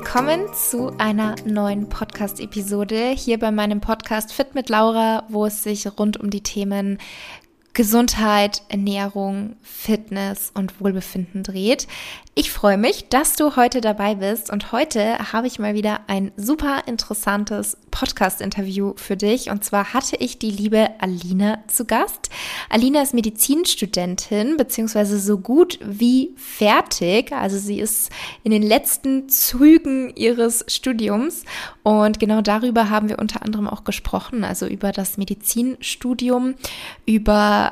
Willkommen zu einer neuen Podcast-Episode hier bei meinem Podcast Fit mit Laura, wo es sich rund um die Themen Gesundheit, Ernährung, Fitness und Wohlbefinden dreht. Ich freue mich, dass du heute dabei bist und heute habe ich mal wieder ein super interessantes Podcast-Interview für dich. Und zwar hatte ich die liebe Alina zu Gast. Alina ist Medizinstudentin, beziehungsweise so gut wie fertig. Also sie ist in den letzten Zügen ihres Studiums. Und genau darüber haben wir unter anderem auch gesprochen, also über das Medizinstudium, über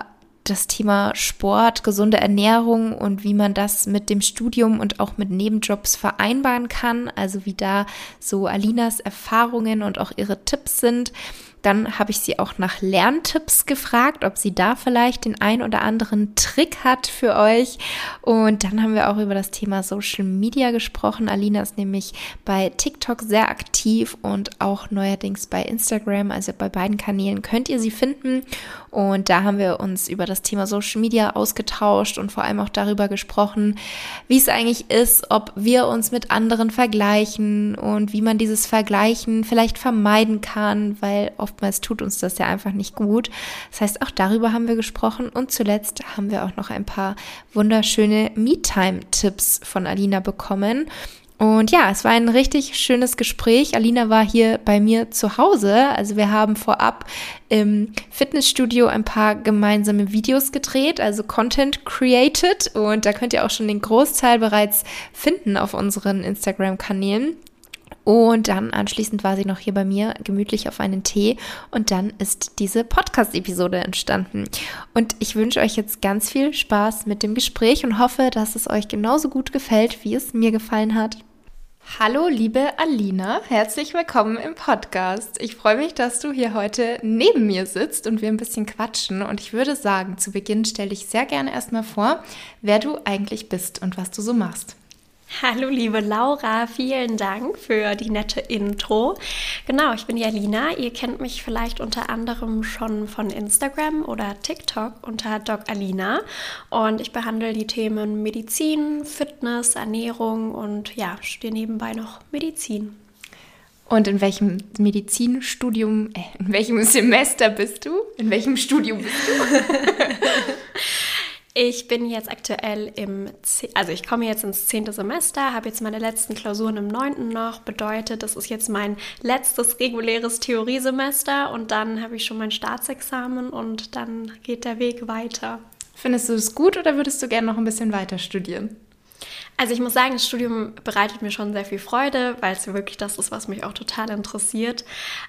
das Thema Sport, gesunde Ernährung und wie man das mit dem Studium und auch mit Nebenjobs vereinbaren kann. Also wie da so Alinas Erfahrungen und auch ihre Tipps sind. Dann habe ich sie auch nach Lerntipps gefragt, ob sie da vielleicht den ein oder anderen Trick hat für euch. Und dann haben wir auch über das Thema Social Media gesprochen. Alina ist nämlich bei TikTok sehr aktiv und auch neuerdings bei Instagram. Also bei beiden Kanälen könnt ihr sie finden. Und da haben wir uns über das Thema Social Media ausgetauscht und vor allem auch darüber gesprochen, wie es eigentlich ist, ob wir uns mit anderen vergleichen und wie man dieses Vergleichen vielleicht vermeiden kann, weil oftmals tut uns das ja einfach nicht gut. Das heißt, auch darüber haben wir gesprochen und zuletzt haben wir auch noch ein paar wunderschöne Me-Time-Tipps von Alina bekommen. Und ja, es war ein richtig schönes Gespräch. Alina war hier bei mir zu Hause. Also wir haben vorab im Fitnessstudio ein paar gemeinsame Videos gedreht, also Content created. Und da könnt ihr auch schon den Großteil bereits finden auf unseren Instagram-Kanälen. Und dann anschließend war sie noch hier bei mir gemütlich auf einen Tee und dann ist diese Podcast-Episode entstanden. Und ich wünsche euch jetzt ganz viel Spaß mit dem Gespräch und hoffe, dass es euch genauso gut gefällt, wie es mir gefallen hat. Hallo, liebe Alina, herzlich willkommen im Podcast. Ich freue mich, dass du hier heute neben mir sitzt und wir ein bisschen quatschen. Und ich würde sagen, zu Beginn stelle ich sehr gerne erstmal vor, wer du eigentlich bist und was du so machst. Hallo liebe Laura, vielen Dank für die nette Intro. Genau, ich bin Jalina. Ihr kennt mich vielleicht unter anderem schon von Instagram oder TikTok unter Doc Alina und ich behandle die Themen Medizin, Fitness, Ernährung und ja, studiere nebenbei noch Medizin. Und in welchem Medizinstudium, äh, in welchem Semester bist du? In welchem Studium bist du? Ich bin jetzt aktuell im, also ich komme jetzt ins zehnte Semester, habe jetzt meine letzten Klausuren im neunten noch, bedeutet, das ist jetzt mein letztes reguläres Theoriesemester und dann habe ich schon mein Staatsexamen und dann geht der Weg weiter. Findest du es gut oder würdest du gerne noch ein bisschen weiter studieren? Also ich muss sagen, das Studium bereitet mir schon sehr viel Freude, weil es wirklich das ist, was mich auch total interessiert.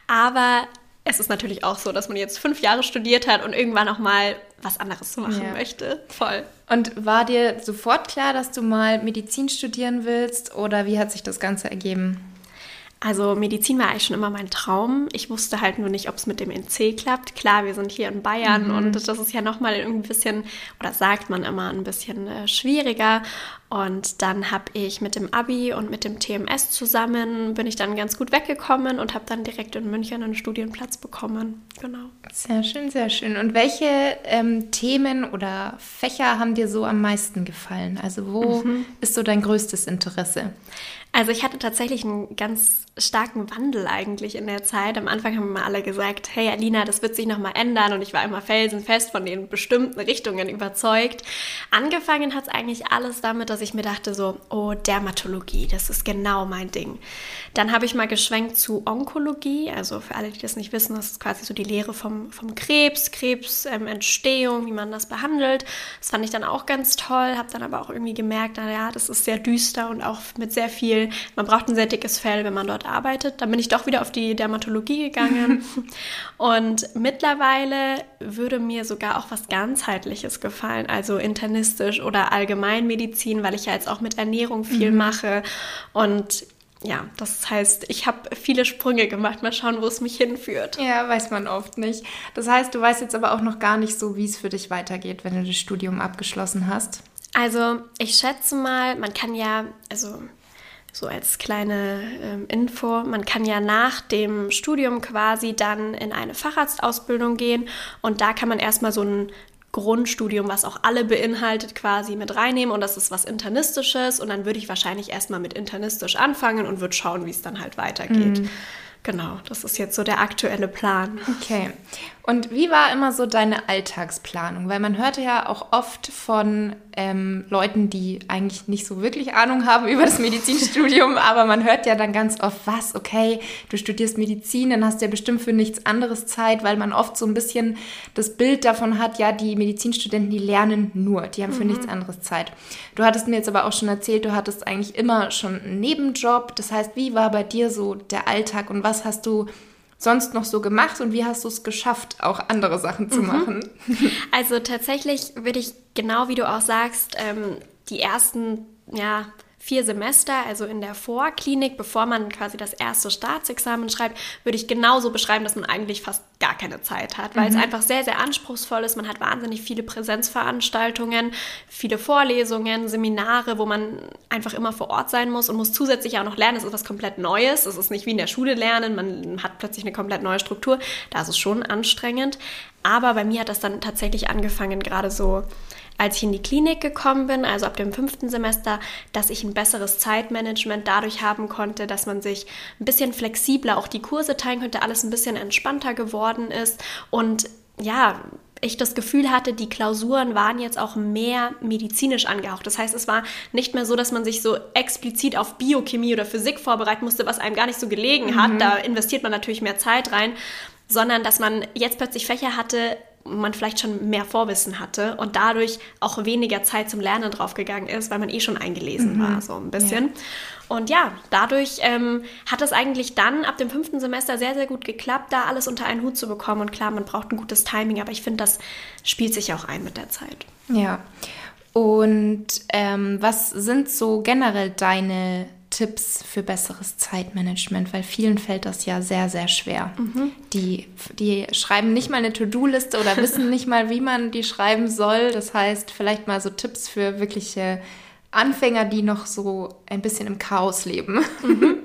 Aber es ist natürlich auch so, dass man jetzt fünf Jahre studiert hat und irgendwann auch mal was anderes machen ja. möchte. Voll. Und war dir sofort klar, dass du mal Medizin studieren willst oder wie hat sich das Ganze ergeben? Also Medizin war eigentlich schon immer mein Traum. Ich wusste halt nur nicht, ob es mit dem NC klappt. Klar, wir sind hier in Bayern mhm. und das ist ja nochmal ein bisschen, oder sagt man immer, ein bisschen äh, schwieriger. Und dann habe ich mit dem Abi und mit dem TMS zusammen, bin ich dann ganz gut weggekommen und habe dann direkt in München einen Studienplatz bekommen. Genau. Sehr schön, sehr schön. Und welche ähm, Themen oder Fächer haben dir so am meisten gefallen? Also wo mhm. ist so dein größtes Interesse? Also ich hatte tatsächlich einen ganz starken Wandel eigentlich in der Zeit. Am Anfang haben immer alle gesagt, hey Alina, das wird sich nochmal ändern und ich war immer felsenfest von den bestimmten Richtungen überzeugt. Angefangen hat es eigentlich alles damit, dass ich mir dachte so, oh, Dermatologie, das ist genau mein Ding. Dann habe ich mal geschwenkt zu Onkologie, also für alle, die das nicht wissen, das ist quasi so die Lehre vom, vom Krebs, Krebsentstehung, ähm, wie man das behandelt. Das fand ich dann auch ganz toll, habe dann aber auch irgendwie gemerkt, naja, das ist sehr düster und auch mit sehr viel, man braucht ein sehr dickes Fell, wenn man dort arbeitet. Dann bin ich doch wieder auf die Dermatologie gegangen. und mittlerweile würde mir sogar auch was ganzheitliches gefallen, also internistisch oder Allgemeinmedizin, weil ich ja jetzt auch mit Ernährung viel mhm. mache. Und ja, das heißt, ich habe viele Sprünge gemacht. Mal schauen, wo es mich hinführt. Ja, weiß man oft nicht. Das heißt, du weißt jetzt aber auch noch gar nicht so, wie es für dich weitergeht, wenn du das Studium abgeschlossen hast. Also, ich schätze mal, man kann ja, also so als kleine ähm, Info, man kann ja nach dem Studium quasi dann in eine Facharztausbildung gehen und da kann man erstmal so einen Grundstudium, was auch alle beinhaltet, quasi mit reinnehmen und das ist was Internistisches und dann würde ich wahrscheinlich erstmal mit Internistisch anfangen und würde schauen, wie es dann halt weitergeht. Mhm. Genau, das ist jetzt so der aktuelle Plan. Okay. Und wie war immer so deine Alltagsplanung? Weil man hörte ja auch oft von ähm, Leuten, die eigentlich nicht so wirklich Ahnung haben über das Medizinstudium, aber man hört ja dann ganz oft, was, okay, du studierst Medizin, dann hast du ja bestimmt für nichts anderes Zeit, weil man oft so ein bisschen das Bild davon hat, ja, die Medizinstudenten, die lernen nur, die haben für mhm. nichts anderes Zeit. Du hattest mir jetzt aber auch schon erzählt, du hattest eigentlich immer schon einen Nebenjob. Das heißt, wie war bei dir so der Alltag und was hast du sonst noch so gemacht und wie hast du es geschafft, auch andere Sachen zu mhm. machen? Also tatsächlich würde ich genau wie du auch sagst, ähm, die ersten ja, vier Semester, also in der Vorklinik, bevor man quasi das erste Staatsexamen schreibt, würde ich genauso beschreiben, dass man eigentlich fast gar keine Zeit hat, weil mhm. es einfach sehr, sehr anspruchsvoll ist. Man hat wahnsinnig viele Präsenzveranstaltungen, viele Vorlesungen, Seminare, wo man einfach immer vor Ort sein muss und muss zusätzlich auch noch lernen. Es ist was komplett Neues. Es ist nicht wie in der Schule lernen. Man hat plötzlich eine komplett neue Struktur. Da ist es schon anstrengend. Aber bei mir hat das dann tatsächlich angefangen, gerade so als ich in die Klinik gekommen bin, also ab dem fünften Semester, dass ich ein besseres Zeitmanagement dadurch haben konnte, dass man sich ein bisschen flexibler auch die Kurse teilen könnte, alles ein bisschen entspannter geworden ist und ja, ich das Gefühl hatte, die Klausuren waren jetzt auch mehr medizinisch angehaucht. Das heißt, es war nicht mehr so, dass man sich so explizit auf Biochemie oder Physik vorbereiten musste, was einem gar nicht so gelegen hat. Mhm. Da investiert man natürlich mehr Zeit rein, sondern dass man jetzt plötzlich Fächer hatte, man vielleicht schon mehr Vorwissen hatte und dadurch auch weniger Zeit zum Lernen draufgegangen ist, weil man eh schon eingelesen mhm. war, so ein bisschen. Ja. Und ja, dadurch ähm, hat es eigentlich dann ab dem fünften Semester sehr, sehr gut geklappt, da alles unter einen Hut zu bekommen. Und klar, man braucht ein gutes Timing, aber ich finde, das spielt sich auch ein mit der Zeit. Ja. Und ähm, was sind so generell deine Tipps für besseres Zeitmanagement, weil vielen fällt das ja sehr, sehr schwer. Mhm. Die, die schreiben nicht mal eine To-Do-Liste oder wissen nicht mal, wie man die schreiben soll. Das heißt, vielleicht mal so Tipps für wirkliche Anfänger, die noch so ein bisschen im Chaos leben. Mhm.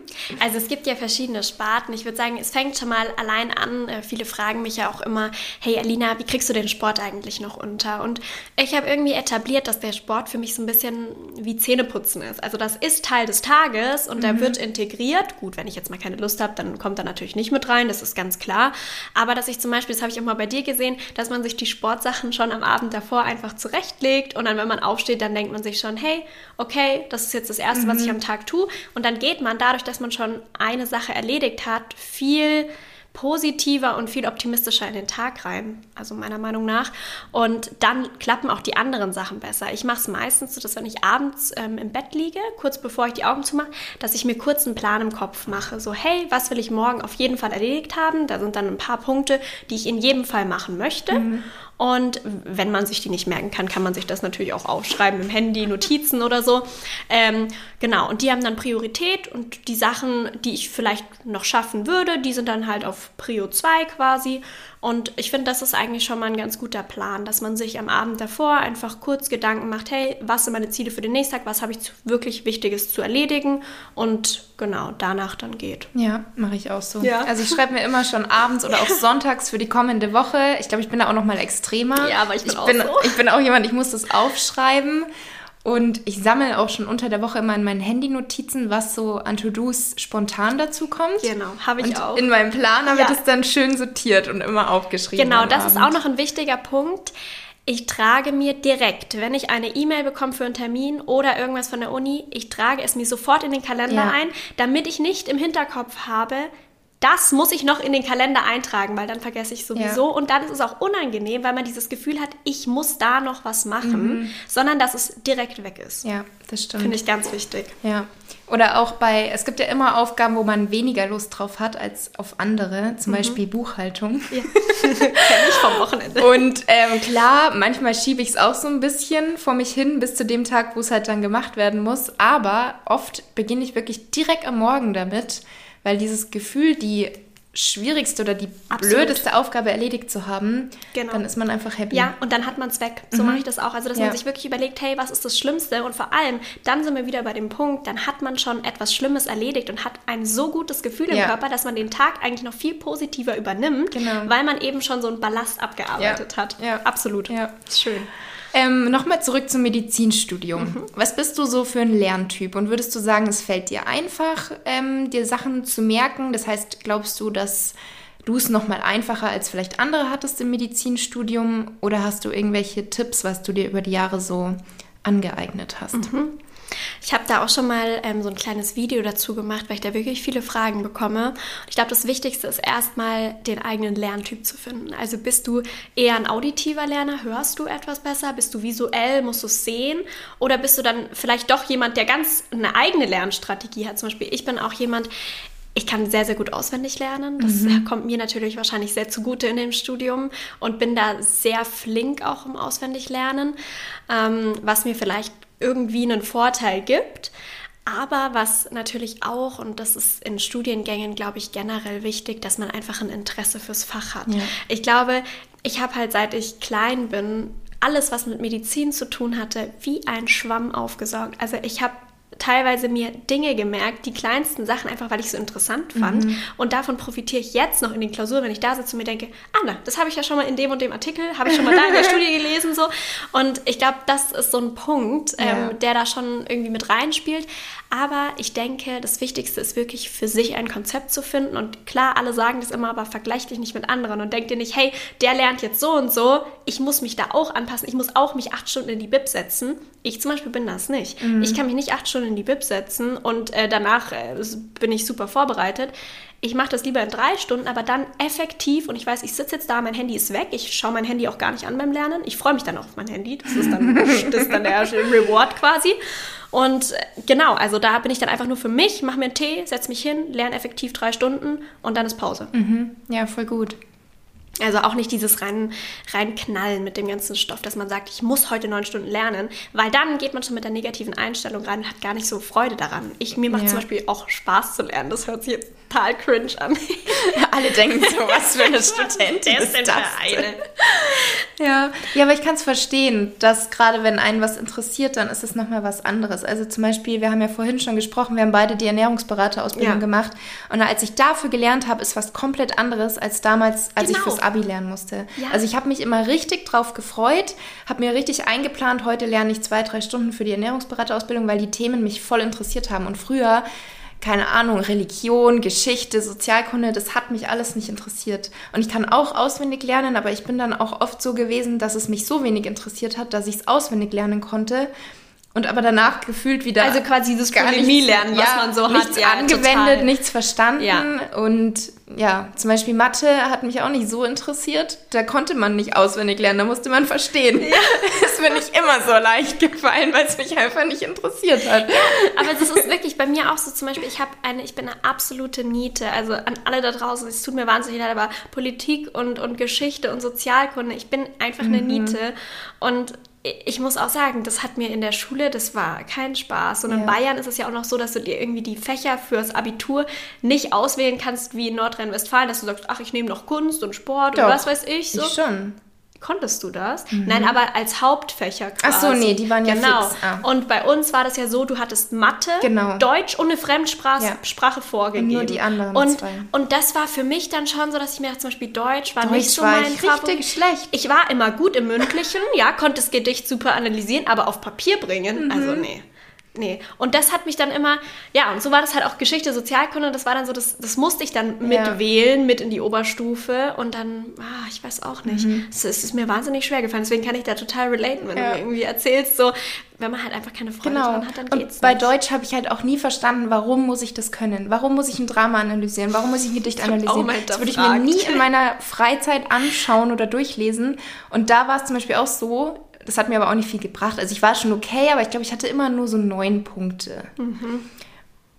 Also es gibt ja verschiedene Sparten. Ich würde sagen, es fängt schon mal allein an. Äh, viele fragen mich ja auch immer, hey Alina, wie kriegst du den Sport eigentlich noch unter? Und ich habe irgendwie etabliert, dass der Sport für mich so ein bisschen wie Zähneputzen ist. Also das ist Teil des Tages und mhm. der wird integriert. Gut, wenn ich jetzt mal keine Lust habe, dann kommt er natürlich nicht mit rein, das ist ganz klar. Aber dass ich zum Beispiel, das habe ich auch mal bei dir gesehen, dass man sich die Sportsachen schon am Abend davor einfach zurechtlegt und dann, wenn man aufsteht, dann denkt man sich schon, hey, okay, das ist jetzt das Erste, mhm. was ich am Tag tue. Und dann geht man dadurch, dass man schon eine Sache erledigt hat, viel positiver und viel optimistischer in den Tag rein, also meiner Meinung nach. Und dann klappen auch die anderen Sachen besser. Ich mache es meistens so, dass wenn ich abends ähm, im Bett liege, kurz bevor ich die Augen zumache, dass ich mir kurz einen Plan im Kopf mache. So, hey, was will ich morgen auf jeden Fall erledigt haben? Da sind dann ein paar Punkte, die ich in jedem Fall machen möchte. Mhm. Und wenn man sich die nicht merken kann, kann man sich das natürlich auch aufschreiben im Handy, Notizen oder so. Ähm, genau, und die haben dann Priorität und die Sachen, die ich vielleicht noch schaffen würde, die sind dann halt auf Prio 2 quasi. Und ich finde, das ist eigentlich schon mal ein ganz guter Plan, dass man sich am Abend davor einfach kurz Gedanken macht, hey, was sind meine Ziele für den nächsten Tag, was habe ich wirklich Wichtiges zu erledigen und genau danach dann geht. Ja, mache ich auch so. Ja. Also ich schreibe mir immer schon abends oder auch sonntags für die kommende Woche. Ich glaube, ich bin da auch noch mal extremer. Ja, aber ich bin ich auch bin, so. Ich bin auch jemand, ich muss das aufschreiben und ich sammle auch schon unter der Woche immer in meinen Handy-Notizen, was so an To-Dos spontan dazu kommt. Genau, habe ich und auch. In meinem Plan habe ja. ich das dann schön sortiert und immer aufgeschrieben. Genau, das Abend. ist auch noch ein wichtiger Punkt. Ich trage mir direkt, wenn ich eine E-Mail bekomme für einen Termin oder irgendwas von der Uni, ich trage es mir sofort in den Kalender ja. ein, damit ich nicht im Hinterkopf habe, das muss ich noch in den Kalender eintragen, weil dann vergesse ich sowieso. Ja. Und dann ist es auch unangenehm, weil man dieses Gefühl hat, ich muss da noch was machen, mhm. sondern dass es direkt weg ist. Ja, das stimmt. Finde ich ganz wichtig. Ja. Oder auch bei, es gibt ja immer Aufgaben, wo man weniger Lust drauf hat als auf andere, zum mhm. Beispiel Buchhaltung. Ja. Kenn ich vom Wochenende. Und ähm, klar, manchmal schiebe ich es auch so ein bisschen vor mich hin bis zu dem Tag, wo es halt dann gemacht werden muss. Aber oft beginne ich wirklich direkt am Morgen damit weil dieses Gefühl, die schwierigste oder die Absolut. blödeste Aufgabe erledigt zu haben, genau. dann ist man einfach happy. Ja, und dann hat man es weg. So mhm. mache ich das auch. Also, dass ja. man sich wirklich überlegt, hey, was ist das Schlimmste? Und vor allem, dann sind wir wieder bei dem Punkt, dann hat man schon etwas Schlimmes erledigt und hat ein so gutes Gefühl im ja. Körper, dass man den Tag eigentlich noch viel positiver übernimmt, genau. weil man eben schon so einen Ballast abgearbeitet ja. hat. Ja. Absolut. Ja. Schön. Ähm, Nochmal zurück zum Medizinstudium. Mhm. Was bist du so für ein Lerntyp? Und würdest du sagen, es fällt dir einfach, ähm, dir Sachen zu merken? Das heißt, glaubst du, dass du es nochmal einfacher als vielleicht andere hattest im Medizinstudium? Oder hast du irgendwelche Tipps, was du dir über die Jahre so angeeignet hast? Mhm. Ich habe da auch schon mal ähm, so ein kleines Video dazu gemacht, weil ich da wirklich viele Fragen bekomme. Und ich glaube, das Wichtigste ist erstmal den eigenen Lerntyp zu finden. Also bist du eher ein auditiver Lerner, hörst du etwas besser? Bist du visuell, musst du es sehen? Oder bist du dann vielleicht doch jemand, der ganz eine eigene Lernstrategie hat? Zum Beispiel, ich bin auch jemand, ich kann sehr, sehr gut auswendig lernen. Das mhm. kommt mir natürlich wahrscheinlich sehr zugute in dem Studium und bin da sehr flink auch im Auswendiglernen, ähm, was mir vielleicht irgendwie einen Vorteil gibt. Aber was natürlich auch, und das ist in Studiengängen, glaube ich, generell wichtig, dass man einfach ein Interesse fürs Fach hat. Ja. Ich glaube, ich habe halt seit ich klein bin alles, was mit Medizin zu tun hatte, wie ein Schwamm aufgesaugt. Also ich habe teilweise mir Dinge gemerkt, die kleinsten Sachen, einfach weil ich es so interessant fand. Mhm. Und davon profitiere ich jetzt noch in den Klausuren, wenn ich da sitze und mir denke, Anna, das habe ich ja schon mal in dem und dem Artikel, habe ich schon mal da in der Studie gelesen. so. Und ich glaube, das ist so ein Punkt, ähm, ja. der da schon irgendwie mit reinspielt. Aber ich denke, das Wichtigste ist wirklich für sich ein Konzept zu finden. Und klar, alle sagen das immer, aber vergleich dich nicht mit anderen und denk dir nicht, hey, der lernt jetzt so und so, ich muss mich da auch anpassen, ich muss auch mich acht Stunden in die Bib setzen. Ich zum Beispiel bin das nicht. Mhm. Ich kann mich nicht acht Stunden in die Bib setzen und äh, danach äh, bin ich super vorbereitet. Ich mache das lieber in drei Stunden, aber dann effektiv und ich weiß, ich sitze jetzt da, mein Handy ist weg, ich schaue mein Handy auch gar nicht an beim Lernen. Ich freue mich dann auf mein Handy, das ist dann, das ist dann der Reward quasi. Und äh, genau, also da bin ich dann einfach nur für mich, mache mir einen Tee, setze mich hin, lerne effektiv drei Stunden und dann ist Pause. Mhm. Ja, voll gut. Also auch nicht dieses rein, reinknallen mit dem ganzen Stoff, dass man sagt, ich muss heute neun Stunden lernen, weil dann geht man schon mit der negativen Einstellung rein und hat gar nicht so Freude daran. Ich, mir macht ja. zum Beispiel auch Spaß zu lernen. Das hört sich jetzt total cringe an. Alle denken so, was für eine Studentin ist das eine? Ja, ja, aber ich kann es verstehen, dass gerade wenn einen was interessiert, dann ist es nochmal was anderes. Also zum Beispiel, wir haben ja vorhin schon gesprochen, wir haben beide die Ernährungsberaterausbildung ja. gemacht. Und als ich dafür gelernt habe, ist was komplett anderes als damals, als genau. ich fürs Abi lernen musste. Ja. Also ich habe mich immer richtig drauf gefreut, habe mir richtig eingeplant, heute lerne ich zwei, drei Stunden für die Ernährungsberaterausbildung, weil die Themen mich voll interessiert haben. Und früher keine Ahnung, Religion, Geschichte, Sozialkunde, das hat mich alles nicht interessiert. Und ich kann auch auswendig lernen, aber ich bin dann auch oft so gewesen, dass es mich so wenig interessiert hat, dass ich es auswendig lernen konnte und aber danach gefühlt wieder. Also quasi dieses Polemie-Lernen, was ja, man so nichts hat. Ja, angewendet, total. nichts verstanden. Ja. Und ja, zum Beispiel Mathe hat mich auch nicht so interessiert. Da konnte man nicht auswendig lernen, da musste man verstehen. Ja. Das ist mir nicht immer so leicht gefallen, weil es mich einfach nicht interessiert hat. Aber das ist wirklich bei mir auch so. Zum Beispiel, ich habe eine, ich bin eine absolute Niete. Also an alle da draußen, es tut mir wahnsinnig leid, aber Politik und, und Geschichte und Sozialkunde, ich bin einfach eine mhm. Niete. Und ich muss auch sagen, das hat mir in der Schule, das war kein Spaß. Und in Bayern ist es ja auch noch so, dass du dir irgendwie die Fächer fürs Abitur nicht auswählen kannst wie in Nordrhein-Westfalen, dass du sagst, ach, ich nehme noch Kunst und Sport Doch, und was weiß ich. So. Ich schon. Konntest du das? Mhm. Nein, aber als Hauptfächer quasi. Ach so, nee, die waren ja genau. fix. Ah. Und bei uns war das ja so, du hattest Mathe, genau. Deutsch und eine Fremdsprache ja. Sprache vorgegeben. Und nur die anderen und, zwei. Und das war für mich dann schon so, dass ich mir zum Beispiel Deutsch war Deutsch nicht so war mein ich Favorit. richtig schlecht. Ich war immer gut im Mündlichen, ja, konnte das Gedicht super analysieren, aber auf Papier bringen, mhm. also nee. Nee. Und das hat mich dann immer, ja, und so war das halt auch Geschichte, Sozialkunde, das war dann so, das, das musste ich dann mitwählen, ja. mit in die Oberstufe und dann, ah, ich weiß auch nicht. Mhm. Es, es, ist mir wahnsinnig schwer gefallen, deswegen kann ich da total relaten, wenn ja. du mir irgendwie erzählst, so, wenn man halt einfach keine Freude genau. dran hat, dann geht's und bei nicht. Deutsch habe ich halt auch nie verstanden, warum muss ich das können? Warum muss ich ein Drama analysieren? Warum muss ich ein Gedicht analysieren? Das würde ich mir nie in meiner Freizeit anschauen oder durchlesen. Und da war es zum Beispiel auch so, das hat mir aber auch nicht viel gebracht. Also ich war schon okay, aber ich glaube, ich hatte immer nur so neun Punkte. Mhm.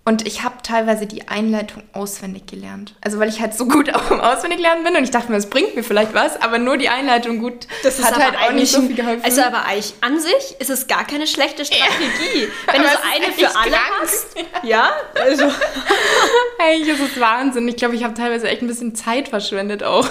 Und ich habe teilweise die Einleitung auswendig gelernt. Also weil ich halt so gut auch im Auswendiglernen bin und ich dachte mir, es bringt mir vielleicht was, aber nur die Einleitung gut das hat halt auch nicht so viel geholfen. Also aber eigentlich an sich ist es gar keine schlechte Strategie. Ja. Wenn du so eine für alle krank. hast. Ja, also. eigentlich ist es Wahnsinn. Ich glaube, ich habe teilweise echt ein bisschen Zeit verschwendet auch.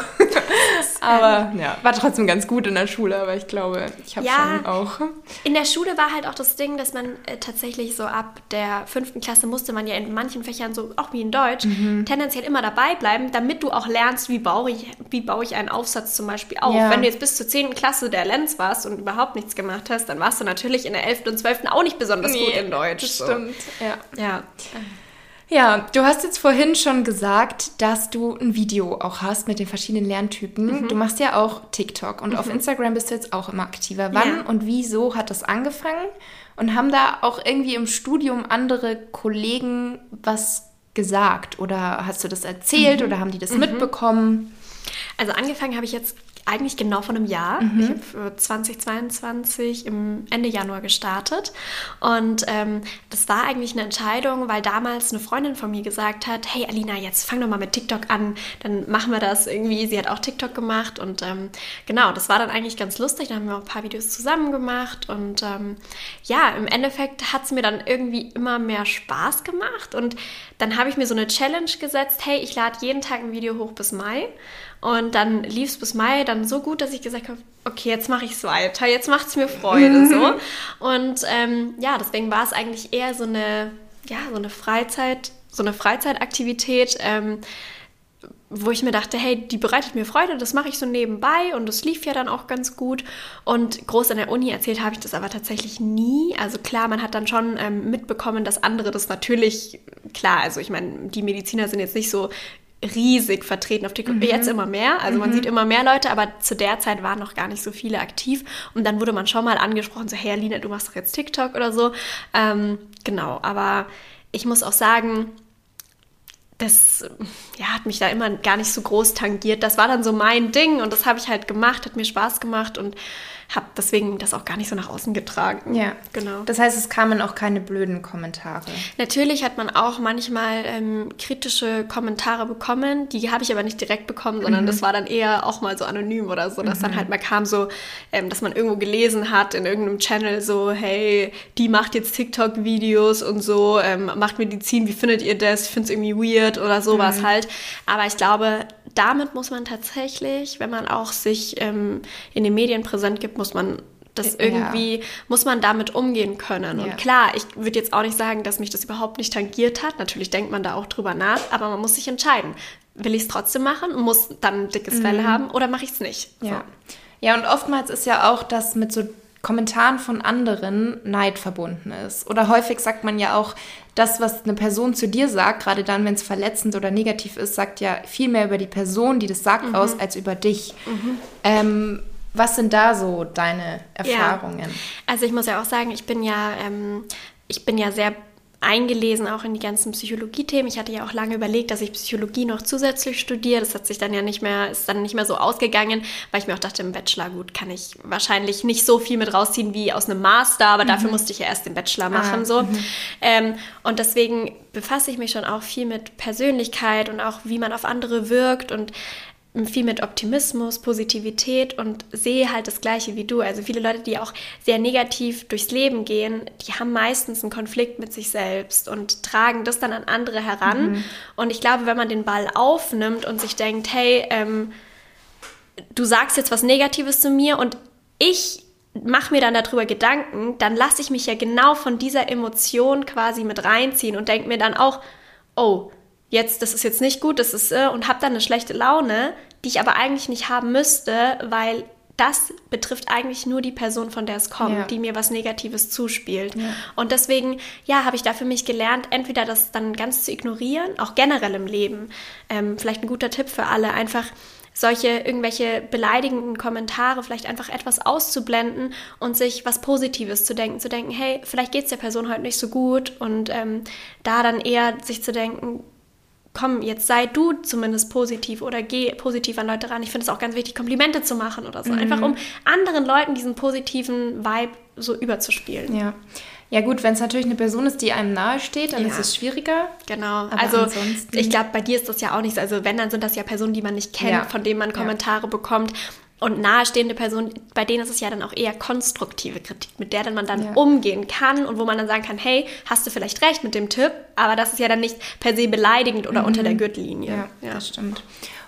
aber ja, war trotzdem ganz gut in der Schule, aber ich glaube, ich habe ja, schon auch. In der Schule war halt auch das Ding, dass man äh, tatsächlich so ab der fünften Klasse musste man man ja in manchen Fächern so, auch wie in Deutsch, mhm. tendenziell immer dabei bleiben, damit du auch lernst, wie baue ich, wie baue ich einen Aufsatz zum Beispiel auf. Ja. Wenn du jetzt bis zur 10. Klasse der Lenz warst und überhaupt nichts gemacht hast, dann warst du natürlich in der 11. und 12. auch nicht besonders nee, gut in Deutsch. Das so. stimmt, ja. ja. Ja, du hast jetzt vorhin schon gesagt, dass du ein Video auch hast mit den verschiedenen Lerntypen. Mhm. Du machst ja auch TikTok und mhm. auf Instagram bist du jetzt auch immer aktiver. Wann ja. und wieso hat das angefangen? Und haben da auch irgendwie im Studium andere Kollegen was gesagt? Oder hast du das erzählt mhm. oder haben die das mhm. mitbekommen? Also angefangen habe ich jetzt eigentlich genau von einem Jahr. Mhm. Ich habe 2022 im Ende Januar gestartet. Und ähm, das war eigentlich eine Entscheidung, weil damals eine Freundin von mir gesagt hat, hey Alina, jetzt fang doch mal mit TikTok an, dann machen wir das irgendwie. Sie hat auch TikTok gemacht und ähm, genau, das war dann eigentlich ganz lustig. Da haben wir auch ein paar Videos zusammen gemacht und ähm, ja, im Endeffekt hat es mir dann irgendwie immer mehr Spaß gemacht und dann habe ich mir so eine Challenge gesetzt, hey, ich lade jeden Tag ein Video hoch bis Mai und dann lief es bis Mai dann so gut, dass ich gesagt habe, okay, jetzt mache ich es weiter, jetzt macht es mir Freude so. Und ähm, ja, deswegen war es eigentlich eher so eine, ja, so eine Freizeit, so eine Freizeitaktivität, ähm, wo ich mir dachte, hey, die bereitet mir Freude, das mache ich so nebenbei und das lief ja dann auch ganz gut. Und groß an der Uni erzählt habe ich das aber tatsächlich nie. Also klar, man hat dann schon ähm, mitbekommen, dass andere das natürlich, klar, also ich meine, die Mediziner sind jetzt nicht so riesig vertreten auf TikTok. Mhm. Jetzt immer mehr. Also man mhm. sieht immer mehr Leute, aber zu der Zeit waren noch gar nicht so viele aktiv. Und dann wurde man schon mal angesprochen, so, hey Alina, du machst doch jetzt TikTok oder so. Ähm, genau, aber ich muss auch sagen, das ja, hat mich da immer gar nicht so groß tangiert. Das war dann so mein Ding und das habe ich halt gemacht, hat mir Spaß gemacht und habe deswegen das auch gar nicht so nach außen getragen. Ja, genau. Das heißt, es kamen auch keine blöden Kommentare. Natürlich hat man auch manchmal ähm, kritische Kommentare bekommen. Die habe ich aber nicht direkt bekommen, sondern mhm. das war dann eher auch mal so anonym oder so, dass mhm. dann halt mal kam so, ähm, dass man irgendwo gelesen hat in irgendeinem Channel so, hey, die macht jetzt TikTok-Videos und so, ähm, macht Medizin, wie findet ihr das? Ich finde es irgendwie weird oder sowas mhm. halt. Aber ich glaube, damit muss man tatsächlich, wenn man auch sich ähm, in den Medien präsent gibt, muss man das irgendwie, ja. muss man damit umgehen können. Ja. Und klar, ich würde jetzt auch nicht sagen, dass mich das überhaupt nicht tangiert hat. Natürlich denkt man da auch drüber nach, aber man muss sich entscheiden. Will ich es trotzdem machen und muss dann ein dickes Fell mhm. haben oder mache ich es nicht? Ja. So. ja, und oftmals ist ja auch das mit so Kommentaren von anderen Neid verbunden ist. Oder häufig sagt man ja auch, das, was eine Person zu dir sagt, gerade dann, wenn es verletzend oder negativ ist, sagt ja viel mehr über die Person, die das sagt, mhm. aus, als über dich. Mhm. Ähm, was sind da so deine Erfahrungen? Ja. Also ich muss ja auch sagen, ich bin ja, ähm, ich bin ja sehr eingelesen auch in die ganzen Psychologie-Themen. Ich hatte ja auch lange überlegt, dass ich Psychologie noch zusätzlich studiere. Das hat sich dann ja nicht mehr, ist dann nicht mehr so ausgegangen, weil ich mir auch dachte, im Bachelor, gut, kann ich wahrscheinlich nicht so viel mit rausziehen wie aus einem Master, aber mhm. dafür musste ich ja erst den Bachelor machen. Ah, so. Mhm. Ähm, und deswegen befasse ich mich schon auch viel mit Persönlichkeit und auch, wie man auf andere wirkt und viel mit Optimismus, Positivität und sehe halt das Gleiche wie du. Also viele Leute, die auch sehr negativ durchs Leben gehen, die haben meistens einen Konflikt mit sich selbst und tragen das dann an andere heran. Mhm. Und ich glaube, wenn man den Ball aufnimmt und sich denkt, hey, ähm, du sagst jetzt was Negatives zu mir und ich mache mir dann darüber Gedanken, dann lasse ich mich ja genau von dieser Emotion quasi mit reinziehen und denke mir dann auch, oh, jetzt, das ist jetzt nicht gut, das ist, äh, und habe dann eine schlechte Laune, die ich aber eigentlich nicht haben müsste, weil das betrifft eigentlich nur die Person, von der es kommt, ja. die mir was Negatives zuspielt. Ja. Und deswegen, ja, habe ich da für mich gelernt, entweder das dann ganz zu ignorieren, auch generell im Leben. Ähm, vielleicht ein guter Tipp für alle, einfach solche irgendwelche beleidigenden Kommentare vielleicht einfach etwas auszublenden und sich was Positives zu denken, zu denken, hey, vielleicht geht es der Person heute nicht so gut und ähm, da dann eher sich zu denken, komm, jetzt sei du zumindest positiv oder geh positiv an Leute ran. Ich finde es auch ganz wichtig, Komplimente zu machen oder so. Mhm. Einfach um anderen Leuten diesen positiven Vibe so überzuspielen. Ja. Ja gut, wenn es natürlich eine Person ist, die einem nahe steht, dann ja. ist es schwieriger. Genau. Aber also ansonsten... ich glaube, bei dir ist das ja auch nicht so. Also wenn, dann sind das ja Personen, die man nicht kennt, ja. von denen man Kommentare ja. bekommt. Und nahestehende Personen, bei denen ist es ja dann auch eher konstruktive Kritik, mit der dann man dann ja. umgehen kann und wo man dann sagen kann, hey, hast du vielleicht recht mit dem Tipp, aber das ist ja dann nicht per se beleidigend oder mhm. unter der Gürtellinie. Ja, ja, das stimmt.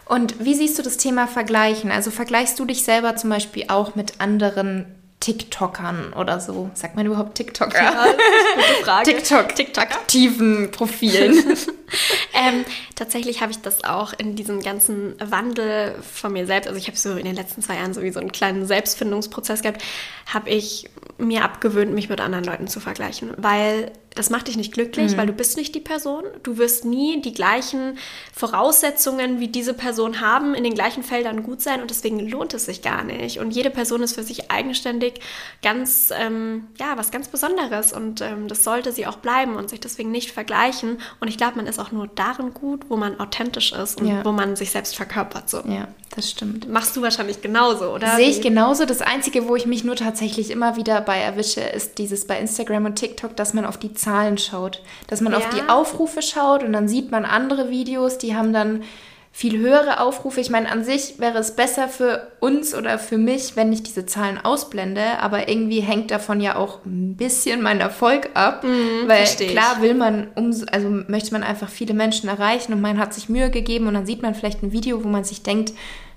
Und wie siehst du das Thema Vergleichen? Also vergleichst du dich selber zum Beispiel auch mit anderen TikTokern oder so. Sagt man überhaupt TikToker? Ja, gute Frage. TikTok, TikTok-aktiven Profilen. ähm, tatsächlich habe ich das auch in diesem ganzen Wandel von mir selbst, also ich habe so in den letzten zwei Jahren sowieso einen kleinen Selbstfindungsprozess gehabt, habe ich mir abgewöhnt, mich mit anderen Leuten zu vergleichen, weil das macht dich nicht glücklich, mhm. weil du bist nicht die Person. Du wirst nie die gleichen Voraussetzungen wie diese Person haben, in den gleichen Feldern gut sein und deswegen lohnt es sich gar nicht. Und jede Person ist für sich eigenständig ganz, ähm, ja, was ganz Besonderes und ähm, das sollte sie auch bleiben und sich deswegen nicht vergleichen. Und ich glaube, man ist auch nur darin gut, wo man authentisch ist und ja. wo man sich selbst verkörpert. So. Ja, das stimmt. Machst du wahrscheinlich genauso, oder? Sehe ich genauso. Das Einzige, wo ich mich nur tatsächlich immer wieder bei erwische, ist dieses bei Instagram und TikTok, dass man auf die Zahlen schaut. Dass man ja. auf die Aufrufe schaut und dann sieht man andere Videos, die haben dann viel höhere Aufrufe. Ich meine, an sich wäre es besser für uns oder für mich, wenn ich diese Zahlen ausblende, aber irgendwie hängt davon ja auch ein bisschen mein Erfolg ab, mm, weil klar will man, um, also möchte man einfach viele Menschen erreichen und man hat sich Mühe gegeben und dann sieht man vielleicht ein Video, wo man sich denkt,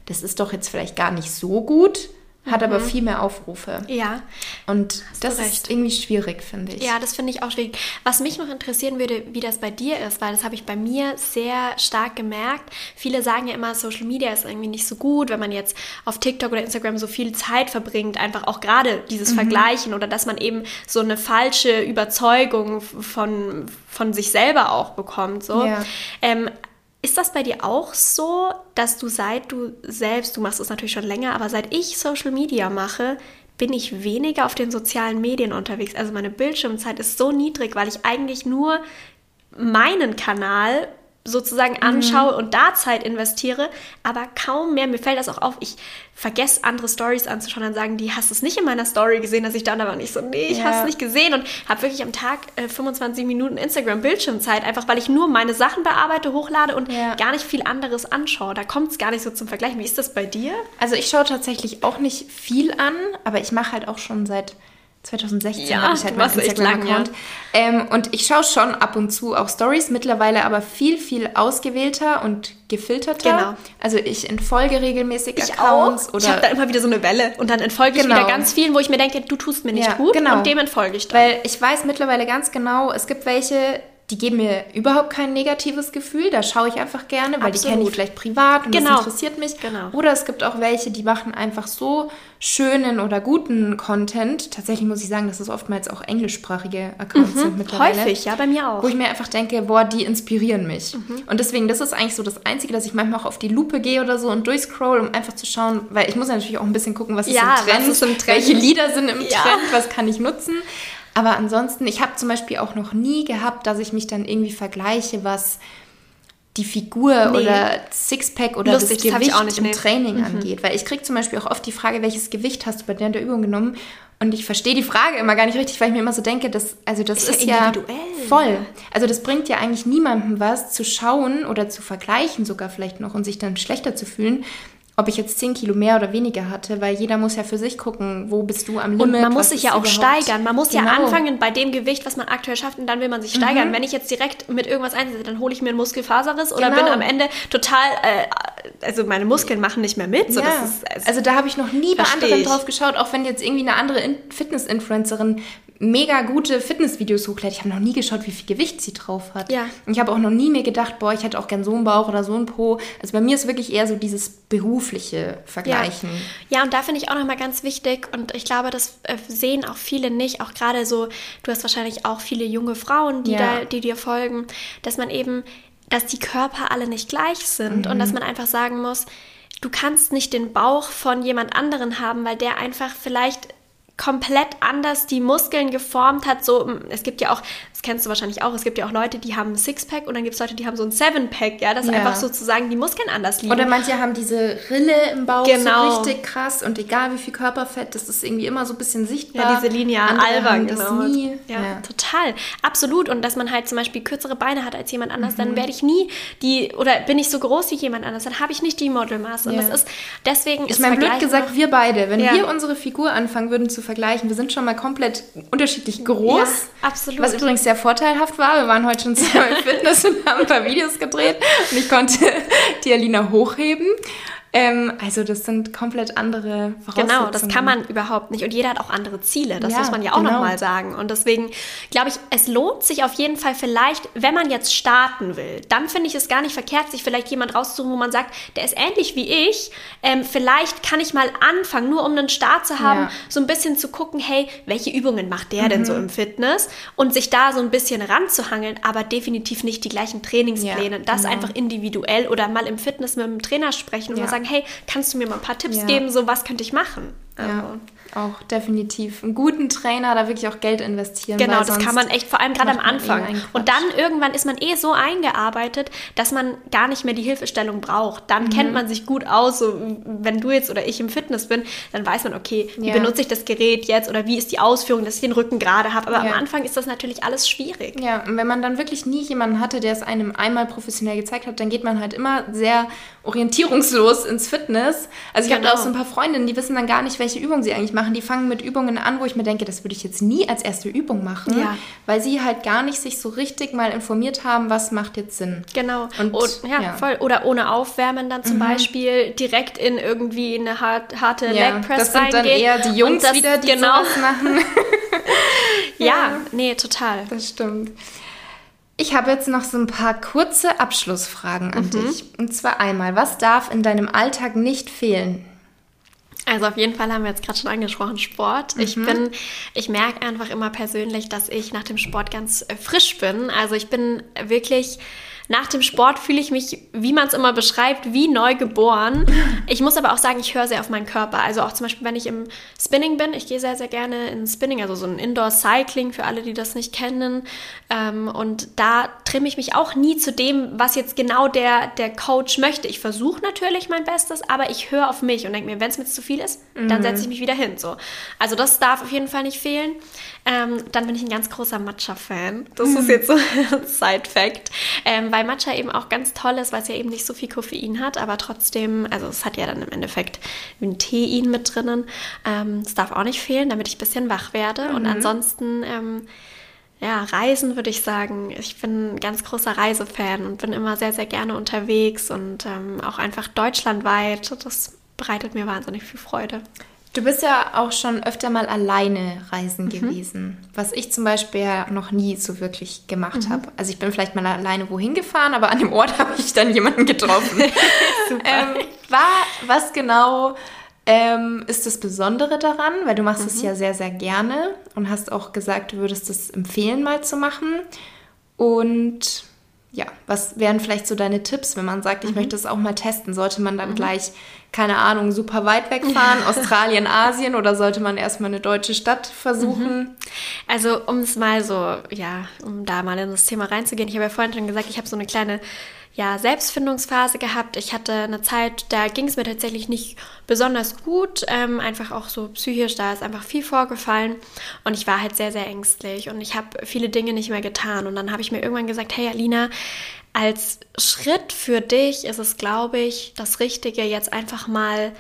das ist doch jetzt vielleicht gar nicht so gut hat aber mhm. viel mehr Aufrufe. Ja. Und das ist irgendwie schwierig, finde ich. Ja, das finde ich auch schwierig. Was mich noch interessieren würde, wie das bei dir ist, weil das habe ich bei mir sehr stark gemerkt. Viele sagen ja immer, Social Media ist irgendwie nicht so gut, wenn man jetzt auf TikTok oder Instagram so viel Zeit verbringt, einfach auch gerade dieses mhm. Vergleichen oder dass man eben so eine falsche Überzeugung von, von sich selber auch bekommt. So. Ja. Ähm, ist das bei dir auch so, dass du seit du selbst, du machst es natürlich schon länger, aber seit ich Social Media mache, bin ich weniger auf den sozialen Medien unterwegs. Also meine Bildschirmzeit ist so niedrig, weil ich eigentlich nur meinen Kanal sozusagen mhm. anschaue mhm. und da Zeit investiere, aber kaum mehr. Mir fällt das auch auf. Ich vergesse andere Stories anzuschauen, dann sagen die, hast du es nicht in meiner Story gesehen, dass ich dann aber nicht so, nee, ich ja. habe es nicht gesehen und habe wirklich am Tag äh, 25 Minuten Instagram Bildschirmzeit, einfach weil ich nur meine Sachen bearbeite, hochlade und ja. gar nicht viel anderes anschaue. Da kommt es gar nicht so zum Vergleich. Wie ist das bei dir? Also ich schaue tatsächlich auch nicht viel an, aber ich mache halt auch schon seit 2016 ja, habe ich halt meinen Instagram-Account. Ja. Ähm, und ich schaue schon ab und zu auch Stories, mittlerweile aber viel, viel ausgewählter und gefilterter. Genau. Also ich entfolge regelmäßig ich Accounts. Auch. Oder ich habe da immer wieder so eine Welle und dann entfolge genau. ich wieder ganz vielen, wo ich mir denke, du tust mir nicht ja, gut genau. und dem entfolge ich dann. Weil ich weiß mittlerweile ganz genau, es gibt welche, die geben mir überhaupt kein negatives Gefühl. Da schaue ich einfach gerne, weil Absolut. die kenne ich vielleicht privat und genau. das interessiert mich. Genau. Oder es gibt auch welche, die machen einfach so schönen oder guten Content. Tatsächlich muss ich sagen, dass es oftmals auch englischsprachige Accounts mhm. sind mittlerweile. Häufig, ja, bei mir auch. Wo ich mir einfach denke, boah, die inspirieren mich. Mhm. Und deswegen, das ist eigentlich so das Einzige, dass ich manchmal auch auf die Lupe gehe oder so und durchscroll, um einfach zu schauen, weil ich muss natürlich auch ein bisschen gucken, was ist, ja, im, Trend, was ist im Trend, welche Lieder sind im ja. Trend, was kann ich nutzen. Aber ansonsten, ich habe zum Beispiel auch noch nie gehabt, dass ich mich dann irgendwie vergleiche, was die Figur nee. oder Sixpack oder Lustig, das Gewicht das im nee. Training mhm. angeht. Weil ich kriege zum Beispiel auch oft die Frage, welches Gewicht hast du bei der, der Übung genommen? Und ich verstehe die Frage immer gar nicht richtig, weil ich mir immer so denke, dass, also das ist, ist ja, ja voll. Also das bringt ja eigentlich niemandem was zu schauen oder zu vergleichen sogar vielleicht noch und sich dann schlechter zu fühlen, ob ich jetzt 10 Kilo mehr oder weniger hatte, weil jeder muss ja für sich gucken, wo bist du am Limit. Und man muss sich ja auch steigern. Man muss genau. ja anfangen bei dem Gewicht, was man aktuell schafft, und dann will man sich steigern. Mhm. Wenn ich jetzt direkt mit irgendwas einsetze, dann hole ich mir einen Muskelfaserriss oder genau. bin am Ende total, äh, also meine Muskeln machen nicht mehr mit. So, ja. ist, also, also, da habe ich noch nie bei anderen drauf geschaut, auch wenn jetzt irgendwie eine andere Fitness-Influencerin mega gute Fitnessvideos hochlädt. Ich habe noch nie geschaut, wie viel Gewicht sie drauf hat. Ja. Und ich habe auch noch nie mir gedacht, boah, ich hätte auch gern so einen Bauch oder so einen Po. Also bei mir ist wirklich eher so dieses berufliche Vergleichen. Ja, ja und da finde ich auch nochmal ganz wichtig und ich glaube, das äh, sehen auch viele nicht, auch gerade so, du hast wahrscheinlich auch viele junge Frauen, die, ja. da, die dir folgen, dass man eben, dass die Körper alle nicht gleich sind mhm. und dass man einfach sagen muss, du kannst nicht den Bauch von jemand anderen haben, weil der einfach vielleicht komplett anders die Muskeln geformt hat. So, es gibt ja auch, das kennst du wahrscheinlich auch, es gibt ja auch Leute, die haben ein Sixpack und dann gibt es Leute, die haben so ein Sevenpack, ja, dass Ja. einfach sozusagen die Muskeln anders liegen. Oder manche haben diese Rille im Bauch Genau. so richtig krass und egal wie viel Körperfett, das ist irgendwie immer so ein bisschen sichtbar. Ja, diese Linie haben genau. nie. Ja, total. Absolut. Und dass man halt zum Beispiel kürzere Beine hat als jemand anders, dann werde ich nie die, oder bin ich so groß wie jemand anders, dann habe ich nicht die Modelmaße. Und Ja. das ist, deswegen Ich ist meine, blöd gesagt, wir beide, wenn Ja. wir unsere Figur anfangen würden zu vergleichen, wir sind schon mal komplett unterschiedlich groß. Ja, absolut. Was übrigens sehr vorteilhaft war. Wir waren heute schon zusammen im Fitness und haben ein paar Videos gedreht und ich konnte die Alina hochheben. Ähm, also das sind komplett andere Voraussetzungen. Genau, das kann man überhaupt nicht. Und jeder hat auch andere Ziele. Das Ja, muss man ja auch genau. nochmal sagen. Und deswegen glaube ich, es lohnt sich auf jeden Fall vielleicht, wenn man jetzt starten will, dann finde ich es gar nicht verkehrt, sich vielleicht jemand rauszusuchen, wo man sagt, der ist ähnlich wie ich. Ähm, vielleicht kann ich mal anfangen, nur um einen Start zu haben, Ja. so ein bisschen zu gucken, hey, welche Übungen macht der denn so im Fitness? Und sich da so ein bisschen ranzuhangeln, aber definitiv nicht die gleichen Trainingspläne. Ja, das genau. einfach individuell oder mal im Fitness mit dem Trainer sprechen und Ja. mal sagen, hey, kannst du mir mal ein paar Tipps Ja. geben, so was könnte ich machen? Also, Ja, auch definitiv. Einen guten Trainer, da wirklich auch Geld investieren. Genau, das kann man echt, vor allem gerade am eh Anfang. Und dann irgendwann ist man eh so eingearbeitet, dass man gar nicht mehr die Hilfestellung braucht. Dann Mhm. kennt man sich gut aus. So, wenn du jetzt oder ich im Fitness bin, dann weiß man, okay, wie Ja. benutze ich das Gerät jetzt oder wie ist die Ausführung, dass ich den Rücken gerade habe. Aber Ja. am Anfang ist das natürlich alles schwierig. Ja, und wenn man dann wirklich nie jemanden hatte, der es einem einmal professionell gezeigt hat, dann geht man halt immer sehr orientierungslos ins Fitness. Also ich habe da Genau. auch so ein paar Freundinnen, die wissen dann gar nicht, welche Übungen sie eigentlich machen. Die fangen mit Übungen an, wo ich mir denke, das würde ich jetzt nie als erste Übung machen, Ja. weil sie halt gar nicht sich so richtig mal informiert haben, was macht jetzt Sinn. Genau. Und, Und, ja, ja. Mhm. voll. Oder ohne Aufwärmen dann zum Beispiel direkt in irgendwie eine hart, harte Ja, Leg Press das sind dann eher die Jungs das, wieder, die genau. sowas machen. Ja, nee, total. Das stimmt. Ich habe jetzt noch so ein paar kurze Abschlussfragen an dich. Und zwar einmal, was darf in deinem Alltag nicht fehlen? Also auf jeden Fall haben wir jetzt gerade schon angesprochen, Sport. Ich Mhm. bin, ich merke einfach immer persönlich, dass ich nach dem Sport ganz äh, frisch bin. Also ich bin wirklich, nach dem Sport fühle ich mich, wie man es immer beschreibt, wie neu geboren. Ich muss aber auch sagen, ich höre sehr auf meinen Körper. Also auch zum Beispiel, wenn ich im Spinning bin, ich gehe sehr, sehr gerne in Spinning, also so ein Indoor-Cycling für alle, die das nicht kennen. Ähm, und da trimme ich mich auch nie zu dem, was jetzt genau der, der Coach möchte. Ich versuche natürlich mein Bestes, aber ich höre auf mich und denke mir, wenn es mir zu viel ist, dann setze ich mich wieder hin. So. Also das darf auf jeden Fall nicht fehlen. Ähm, dann bin ich ein ganz großer Matcha-Fan. Das ist jetzt so ein Side-Fact. Ähm, weil Matcha eben auch ganz toll ist, weil es ja eben nicht so viel Koffein hat, aber trotzdem, also es hat ja dann im Endeffekt ein Tein mit drinnen. Ähm, das darf auch nicht fehlen, damit ich ein bisschen wach werde. Und ansonsten, ähm, ja, Reisen würde ich sagen. Ich bin ein ganz großer Reisefan und bin immer sehr, sehr gerne unterwegs und ähm, auch einfach deutschlandweit. Das bereitet mir wahnsinnig viel Freude. Du bist ja auch schon öfter mal alleine reisen Mhm. gewesen, was ich zum Beispiel ja noch nie so wirklich gemacht Mhm. habe. Also ich bin vielleicht mal alleine wohin gefahren, aber an dem Ort habe ich dann jemanden getroffen. ähm, war, was genau ähm, ist das Besondere daran? Weil du machst Mhm. es ja sehr, sehr gerne und hast auch gesagt, du würdest es empfehlen, mal zu machen. Und ja, was wären vielleicht so deine Tipps, wenn man sagt, ich möchte es auch mal testen? Sollte man dann gleich, keine Ahnung, super weit wegfahren, Australien, Asien oder sollte man erstmal eine deutsche Stadt versuchen? Also, um es mal so, ja, um da mal in das Thema reinzugehen, ich habe ja vorhin schon gesagt, ich habe so eine kleine ja, Selbstfindungsphase gehabt. Ich hatte eine Zeit, da ging es mir tatsächlich nicht besonders gut, ähm, einfach auch so psychisch, da ist einfach viel vorgefallen. Und ich war halt sehr, sehr ängstlich. Und ich habe viele Dinge nicht mehr getan. Und dann habe ich mir irgendwann gesagt, hey Alina, als Schritt für dich ist es, glaube ich, das Richtige, jetzt einfach mal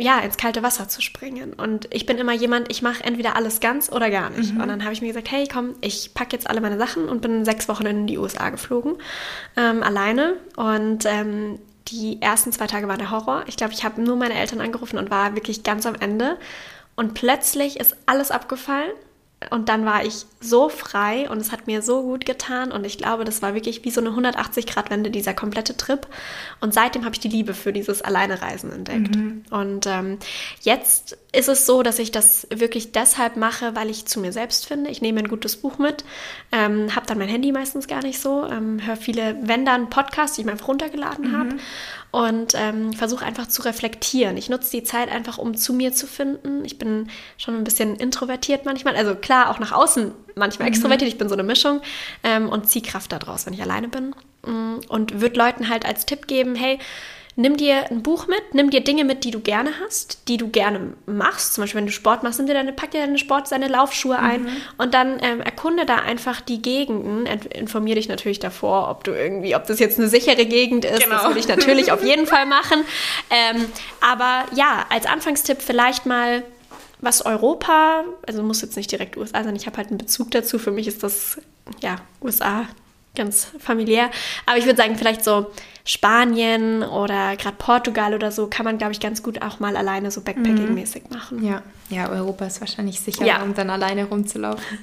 ja, ins kalte Wasser zu springen. Und ich bin immer jemand, ich mache entweder alles ganz oder gar nicht. Und dann habe ich mir gesagt, hey, komm, ich packe jetzt alle meine Sachen und bin sechs Wochen in die USA geflogen, ähm, alleine. Und ähm, die ersten zwei Tage waren der Horror. Ich glaube, ich habe nur meine Eltern angerufen und war wirklich ganz am Ende. Und plötzlich ist alles abgefallen. Und dann war ich so frei und es hat mir so gut getan. Und ich glaube, das war wirklich wie so eine 180-Grad-Wende, dieser komplette Trip. Und seitdem habe ich die Liebe für dieses Alleinereisen entdeckt. Und ähm, jetzt ist es so, dass ich das wirklich deshalb mache, weil ich zu mir selbst finde. Ich nehme ein gutes Buch mit, ähm, habe dann mein Handy meistens gar nicht so, ähm, höre viele, wenn dann Podcasts, die ich mir einfach runtergeladen mhm. habe und ähm, versuche einfach zu reflektieren. Ich nutze die Zeit einfach, um zu mir zu finden. Ich bin schon ein bisschen introvertiert manchmal, also klar, auch nach außen manchmal mhm. extrovertiert. Ich bin so eine Mischung ähm, und ziehe Kraft daraus, wenn ich alleine bin. Mm, und würde Leuten halt als Tipp geben, hey, nimm dir ein Buch mit, nimm dir Dinge mit, die du gerne hast, die du gerne machst. Zum Beispiel, wenn du Sport machst, nimm dir deine, pack dir deine Sport, deine Laufschuhe ein mhm. und dann ähm, erkunde da einfach die Gegenden. Informiere dich natürlich davor, ob du irgendwie, ob das jetzt eine sichere Gegend ist. Genau. Das würde ich natürlich auf jeden Fall machen. Ähm, aber ja, als Anfangstipp vielleicht mal was Europa, also muss jetzt nicht direkt USA sein, ich habe halt einen Bezug dazu. Für mich ist das ja USA ganz familiär. Aber ich würde sagen, vielleicht so Spanien oder gerade Portugal oder so kann man, glaube ich, ganz gut auch mal alleine so Backpacking-mäßig mhm. machen. Ja. ja, Europa ist wahrscheinlich sicherer, ja. um dann alleine rumzulaufen.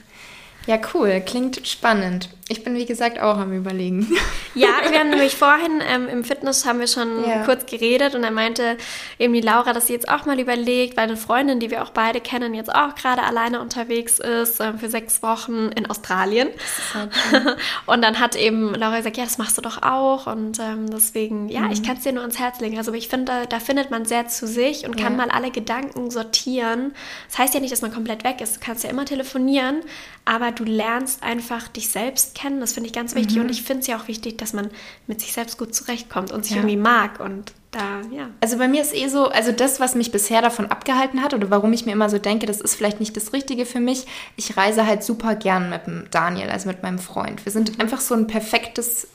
Ja, cool. Klingt spannend. Ich bin, wie gesagt, auch am Überlegen. Ja, wir haben nämlich vorhin ähm, im Fitness haben wir schon ja. kurz geredet und er meinte eben die Laura, dass sie jetzt auch mal überlegt, weil eine Freundin, die wir auch beide kennen, jetzt auch gerade alleine unterwegs ist ähm, für sechs Wochen in Australien. Halt und dann hat eben Laura gesagt, ja, das machst du doch auch und ähm, deswegen, ja, mhm. ich kann es dir nur ans Herz legen. Also ich finde, da, da, findet man sehr zu sich und kann ja. mal alle Gedanken sortieren. Das heißt ja nicht, dass man komplett weg ist. Du kannst ja immer telefonieren, aber du lernst einfach dich selbst kennen. Das finde ich ganz wichtig. Mhm. Und ich finde es ja auch wichtig, dass man mit sich selbst gut zurechtkommt und sich ja. irgendwie mag. Und da, ja. Also bei mir ist eh so, also das, was mich bisher davon abgehalten hat oder warum ich mir immer so denke, das ist vielleicht nicht das Richtige für mich. Ich reise halt super gern mit dem Daniel, also mit meinem Freund. Wir sind mhm. einfach so ein perfektes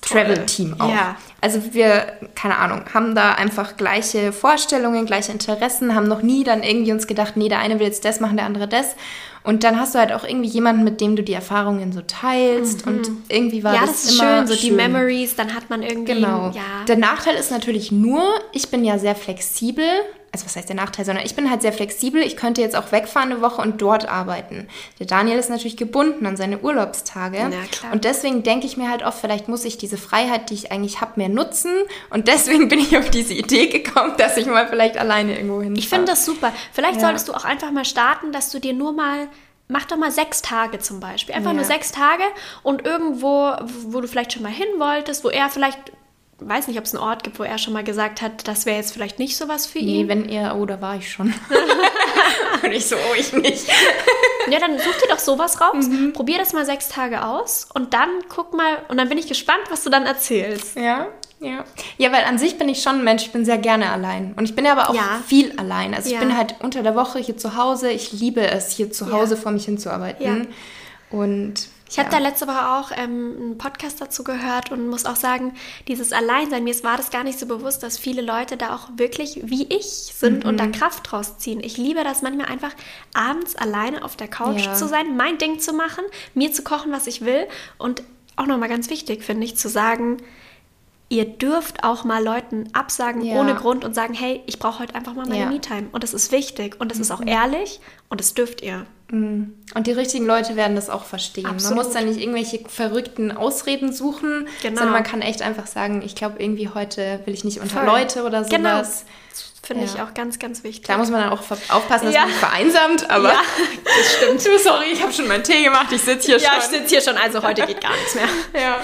Travel-Team auch. Ja. Also wir, keine Ahnung, haben da einfach gleiche Vorstellungen, gleiche Interessen, haben noch nie dann irgendwie uns gedacht, nee, der eine will jetzt das machen, der andere das. Und dann hast du halt auch irgendwie jemanden, mit dem du die Erfahrungen so teilst. Mhm. Und irgendwie war ja, das, das ist immer schön, so schön. die Memories, dann hat man irgendwie. Genau. Ja. Der Nachteil ist natürlich nur, ich bin ja sehr flexibel also was heißt der Nachteil, sondern ich bin halt sehr flexibel. Ich könnte jetzt auch wegfahren eine Woche und dort arbeiten. Der Daniel ist natürlich gebunden an seine Urlaubstage. Und deswegen denke ich mir halt oft, vielleicht muss ich diese Freiheit, die ich eigentlich habe, mehr nutzen. Und deswegen bin ich auf diese Idee gekommen, dass ich mal vielleicht alleine irgendwo hin. Ich finde das super. Vielleicht ja. solltest du auch einfach mal starten, dass du dir nur mal Mach doch mal sechs Tage zum Beispiel. Einfach ja. nur sechs Tage und irgendwo, wo du vielleicht schon mal hin wolltest, wo er vielleicht weiß nicht, ob es einen Ort gibt, wo er schon mal gesagt hat, das wäre jetzt vielleicht nicht so was für nee, ihn. Nee, wenn er, oh, da war ich schon. und ich so, oh, ich nicht. ja, dann such dir doch sowas raus, mhm. probier das mal sechs Tage aus und dann guck mal, und dann bin ich gespannt, was du dann erzählst. Ja, ja. Ja, weil an sich bin ich schon ein Mensch, ich bin sehr gerne allein. Und ich bin aber auch ja. viel allein. Also ja. ich bin halt unter der Woche hier zu Hause. Ich liebe es, hier zu Hause ja. vor mich hinzuarbeiten. Und ich habe ja. da letzte Woche auch ähm, einen Podcast dazu gehört und muss auch sagen, dieses Alleinsein, mir war das gar nicht so bewusst, dass viele Leute da auch wirklich wie ich sind mhm. und da mhm. Kraft draus ziehen. Ich liebe das manchmal einfach, abends alleine auf der Couch ja. zu sein, mein Ding zu machen, mir zu kochen, was ich will und auch nochmal ganz wichtig, finde ich, zu sagen, ihr dürft auch mal Leuten absagen ja. ohne Grund und sagen, hey, ich brauche heute einfach mal meine ja. Me-Time. Und das ist wichtig und das ist auch mhm. ehrlich und das dürft ihr. Mhm. Und die richtigen Leute werden das auch verstehen. Absolut. Man muss da nicht irgendwelche verrückten Ausreden suchen, genau. sondern man kann echt einfach sagen, ich glaube, irgendwie heute will ich nicht unter Voll. Leute oder genau. sowas. Genau. Finde ja. ich auch ganz, ganz wichtig. Da muss man dann auch aufpassen, dass ja. man nicht vereinsamt, aber. Ja, das stimmt. sorry, ich habe schon meinen Tee gemacht, ich sitze hier schon. Ja, ich sitze hier schon, also heute geht gar nichts mehr. Ja.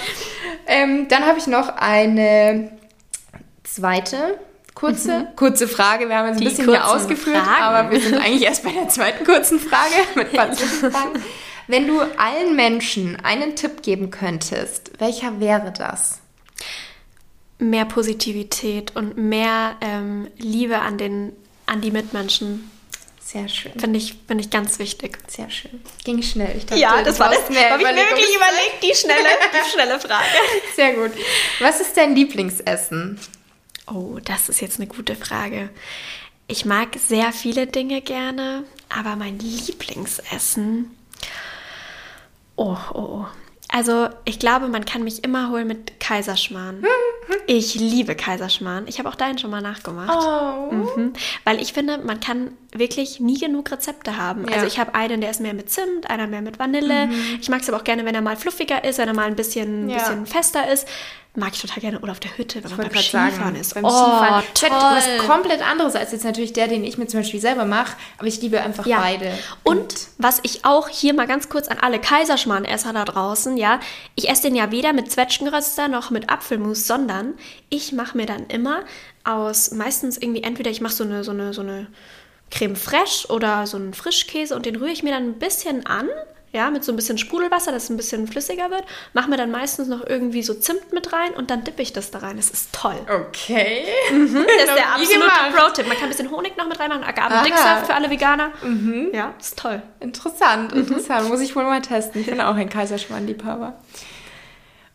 Ähm, dann habe ich noch eine zweite kurze, mhm. kurze Frage. Wir haben jetzt ein Die bisschen hier ausgeführt, Fragen. aber wir sind eigentlich erst bei der zweiten kurzen Frage mit ein. Wenn du allen Menschen einen Tipp geben könntest, welcher wäre das? Mehr Positivität und mehr ähm, Liebe an, den, an die Mitmenschen. Sehr schön. Finde ich, find ich ganz wichtig. Sehr schön. Ging schnell. Ich dachte, ja, das war das. Mehr Habe ich wirklich überlegt, die schnelle, die schnelle Frage. Sehr gut. Was ist dein Lieblingsessen? Oh, das ist jetzt eine gute Frage. Ich mag sehr viele Dinge gerne, aber mein Lieblingsessen. Oh, oh, oh. Also, ich glaube, man kann mich immer holen mit Kaiserschmarrn. Ich liebe Kaiserschmarrn. Ich habe auch deinen schon mal nachgemacht. Oh. Mhm. Weil ich finde, man kann wirklich nie genug Rezepte haben. Ja. Also ich habe einen, der ist mehr mit Zimt, einer mehr mit Vanille. Ich mag es aber auch gerne, wenn er mal fluffiger ist, wenn er mal ein bisschen, Ja. bisschen fester ist. Mag ich total gerne. Oder auf der Hütte, wenn man beim Skifahren sagen, ist. Beim oh, Skifahren. toll. Was komplett anderes als jetzt natürlich der, den ich mir zum Beispiel selber mache. Aber ich liebe einfach Ja. beide. Und was ich auch hier mal ganz kurz an alle Kaiserschmarrn-Esser da draußen, ja, ich esse den ja weder mit Zwetschgenröster noch mit Apfelmus, sondern ich mache mir dann immer aus, meistens irgendwie entweder ich mache so eine, so eine, so eine Creme fraiche oder so einen Frischkäse und den rühre ich mir dann ein bisschen an, ja, mit so ein bisschen Sprudelwasser, dass es ein bisschen flüssiger wird, mache mir dann meistens noch irgendwie so Zimt mit rein und dann dippe ich das da rein. Das ist toll. Okay. Das ist der absolute. Pro-Tipp. Man kann ein bisschen Honig noch mit reinmachen. Agavendicksaft für alle Veganer. Ja, ist toll. Interessant, interessant. Muss ich wohl mal testen. Ich bin auch ein Kaiserschmarrn-Liebhaber.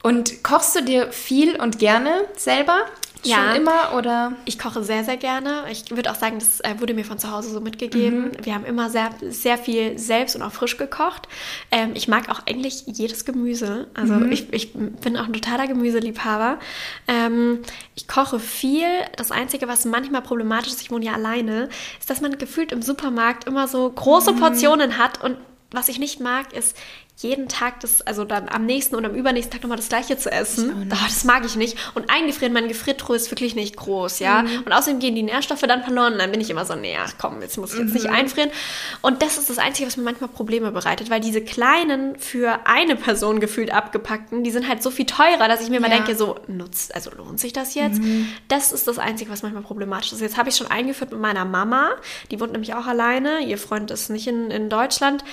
Und kochst du dir viel und gerne selber? Ja. Schon immer oder? Ich koche sehr, sehr gerne. Ich würde auch sagen, das äh, wurde mir von zu Hause so mitgegeben. Wir haben immer sehr, sehr viel selbst und auch frisch gekocht. Ähm, ich mag auch eigentlich jedes Gemüse. Also ich, ich bin auch ein totaler Gemüseliebhaber. Ähm, ich koche viel. Das Einzige, was manchmal problematisch ist, ich wohne ja alleine, ist, dass man gefühlt im Supermarkt immer so große Portionen hat und was ich nicht mag, ist jeden Tag das, also dann am nächsten oder am übernächsten Tag nochmal das gleiche zu essen. Ah, das mag ich nicht. Und eingefrieren, meine Gefriertruhe ist wirklich nicht groß, ja. Und außerdem gehen die Nährstoffe dann verloren. Und dann bin ich immer so, nee, ach komm, jetzt muss ich jetzt nicht einfrieren. Und das ist das Einzige, was mir manchmal Probleme bereitet, weil diese kleinen, für eine Person gefühlt abgepackten, die sind halt so viel teurer, dass ich mir mal Ja. denke, so, nutzt, also lohnt sich das jetzt? Das ist das Einzige, was manchmal problematisch ist. Jetzt habe ich schon eingeführt mit meiner Mama. Die wohnt nämlich auch alleine. Ihr Freund ist nicht in, in Deutschland.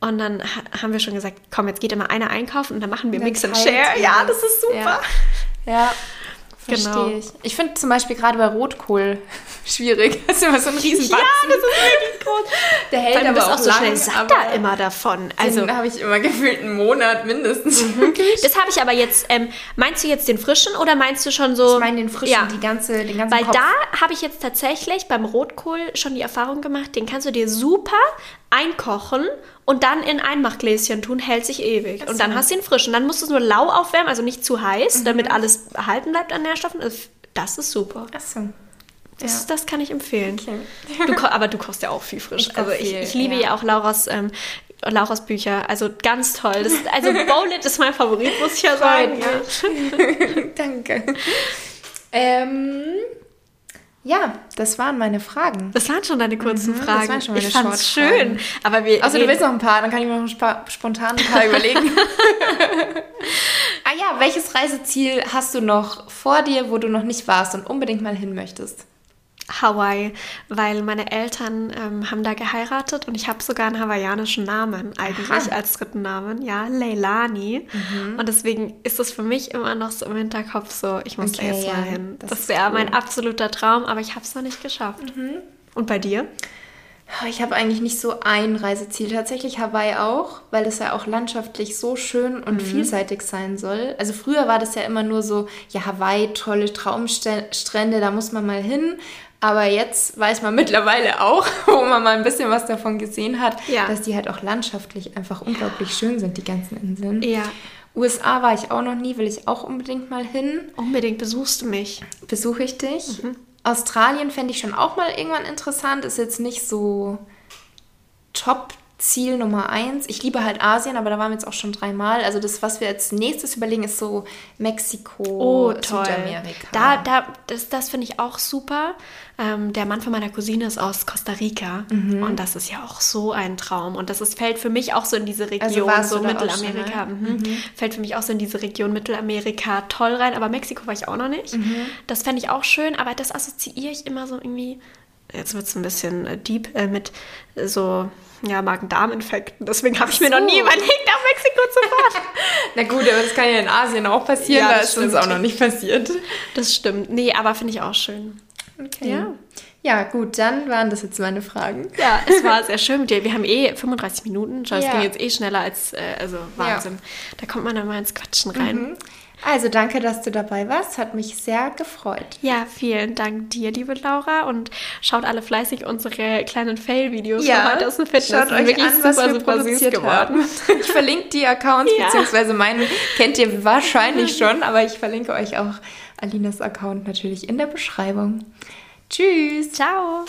Und dann ha- haben wir schon gesagt, komm, jetzt geht immer einer einkaufen und dann machen wir Dann Mix and Share. Ja, das. ist super. Ja. Ja. Verstehe Genau. ich. Ich finde zum Beispiel gerade bei Rotkohl schwierig. Das ist immer so ein Riesenbatzen. Ja, das ist wirklich groß. Der hält Weil aber auch auch so schnell satt da immer davon. Also, habe ich immer gefühlt einen Monat mindestens. das habe ich aber jetzt, ähm, meinst du jetzt den frischen oder meinst du schon so? Ich meine den frischen, Ja. die ganze, den ganzen Weil Kopf. da habe ich jetzt tatsächlich beim Rotkohl schon die Erfahrung gemacht, den kannst du dir super einkochen und dann in Einmachgläschen tun, hält sich ewig. Und dann hast du ihn frisch. Und dann musst du es nur lau aufwärmen, also nicht zu heiß, damit alles erhalten bleibt an Nährstoffen. Das- Das ist super. Achso. Das, das kann ich empfehlen. Okay. Du, aber du kochst ja auch viel frisch. Ich also ich, viel, ich liebe ja. ja, auch Lauras, ähm, Lauras Bücher. Also ganz toll. Das, also Bowlit ist mein Favorit, muss ich ja sagen. Danke. Ähm, ja, das waren meine Fragen. Das waren schon deine kurzen Mhm, das Fragen. waren schon meine ich fand's schön. Aber wir Also du willst noch ein paar, dann kann ich mir noch ein spa- spontan ein paar überlegen. ah ja, welches Reiseziel hast du noch vor dir, wo du noch nicht warst und unbedingt mal hin möchtest? Hawaii, weil meine Eltern ähm, haben da geheiratet und ich habe sogar einen hawaiianischen Namen eigentlich Aha. als dritten Namen, ja, Leilani. Mhm. Und deswegen ist es für mich immer noch so im Hinterkopf so, ich muss Okay, da jetzt ja, mal hin. das Das, ist wäre cool. mein absoluter Traum, aber ich habe es noch nicht geschafft. Und bei dir? Ich habe eigentlich nicht so ein Reiseziel. Tatsächlich Hawaii auch, weil es ja auch landschaftlich so schön und vielseitig sein soll. Also früher war das ja immer nur so, ja, Hawaii, tolle Traumstrände, da muss man mal hin. Aber jetzt weiß man mittlerweile auch, wo man mal ein bisschen was davon gesehen hat, Ja. dass die halt auch landschaftlich einfach unglaublich schön sind, die ganzen Inseln. Ja. USA war ich auch noch nie, will ich auch unbedingt mal hin. Unbedingt besuchst du mich. Besuche ich dich. Australien fände ich schon auch mal irgendwann interessant. Ist jetzt nicht so Top-Ziel Nummer eins. Ich liebe halt Asien, aber da waren wir jetzt auch schon dreimal. Also das, was wir als nächstes überlegen, ist so Mexiko, Oh, toll. Südamerika. Da, da, das, das finde ich auch super. Ähm, der Mann von meiner Cousine ist aus Costa Rica Mhm. und das ist ja auch so ein Traum. Und das ist, fällt für mich auch so in diese Region, Also so Mittelamerika. schon Mhm. Fällt für mich auch so in diese Region Mittelamerika toll rein. Aber Mexiko war ich auch noch nicht. Mhm. Das fände ich auch schön, aber das assoziiere ich immer so irgendwie. Jetzt wird es ein bisschen äh, deep äh, mit so ja, Magen-Darm-Infekten. Deswegen habe ich mir Ach noch nie so. überlegt, nach Mexiko zu fahren. Na gut, aber das kann ja in Asien auch passieren. Ja, da das ist uns auch noch nicht passiert. Das stimmt. Nee, aber finde ich auch schön. Okay. Ja. Ja, gut, dann waren das jetzt meine Fragen. Ja, es war sehr schön mit dir. Wir haben eh 35 Minuten. Schau, es Ja. ging jetzt eh schneller als, äh, also Wahnsinn. Da kommt man dann mal ins Quatschen rein. Also danke, dass du dabei warst. Hat mich sehr gefreut. Ja, vielen Dank dir, liebe Laura. Und schaut alle fleißig unsere kleinen Fail-Videos Ja, heute aus dem Fitness. Schaut euch wirklich an, was wir süß produziert haben. Ich verlinke die Accounts, Ja. beziehungsweise meinen kennt ihr wahrscheinlich schon, aber ich verlinke euch auch Alinas Account natürlich in der Beschreibung. Tschüss! Ciao.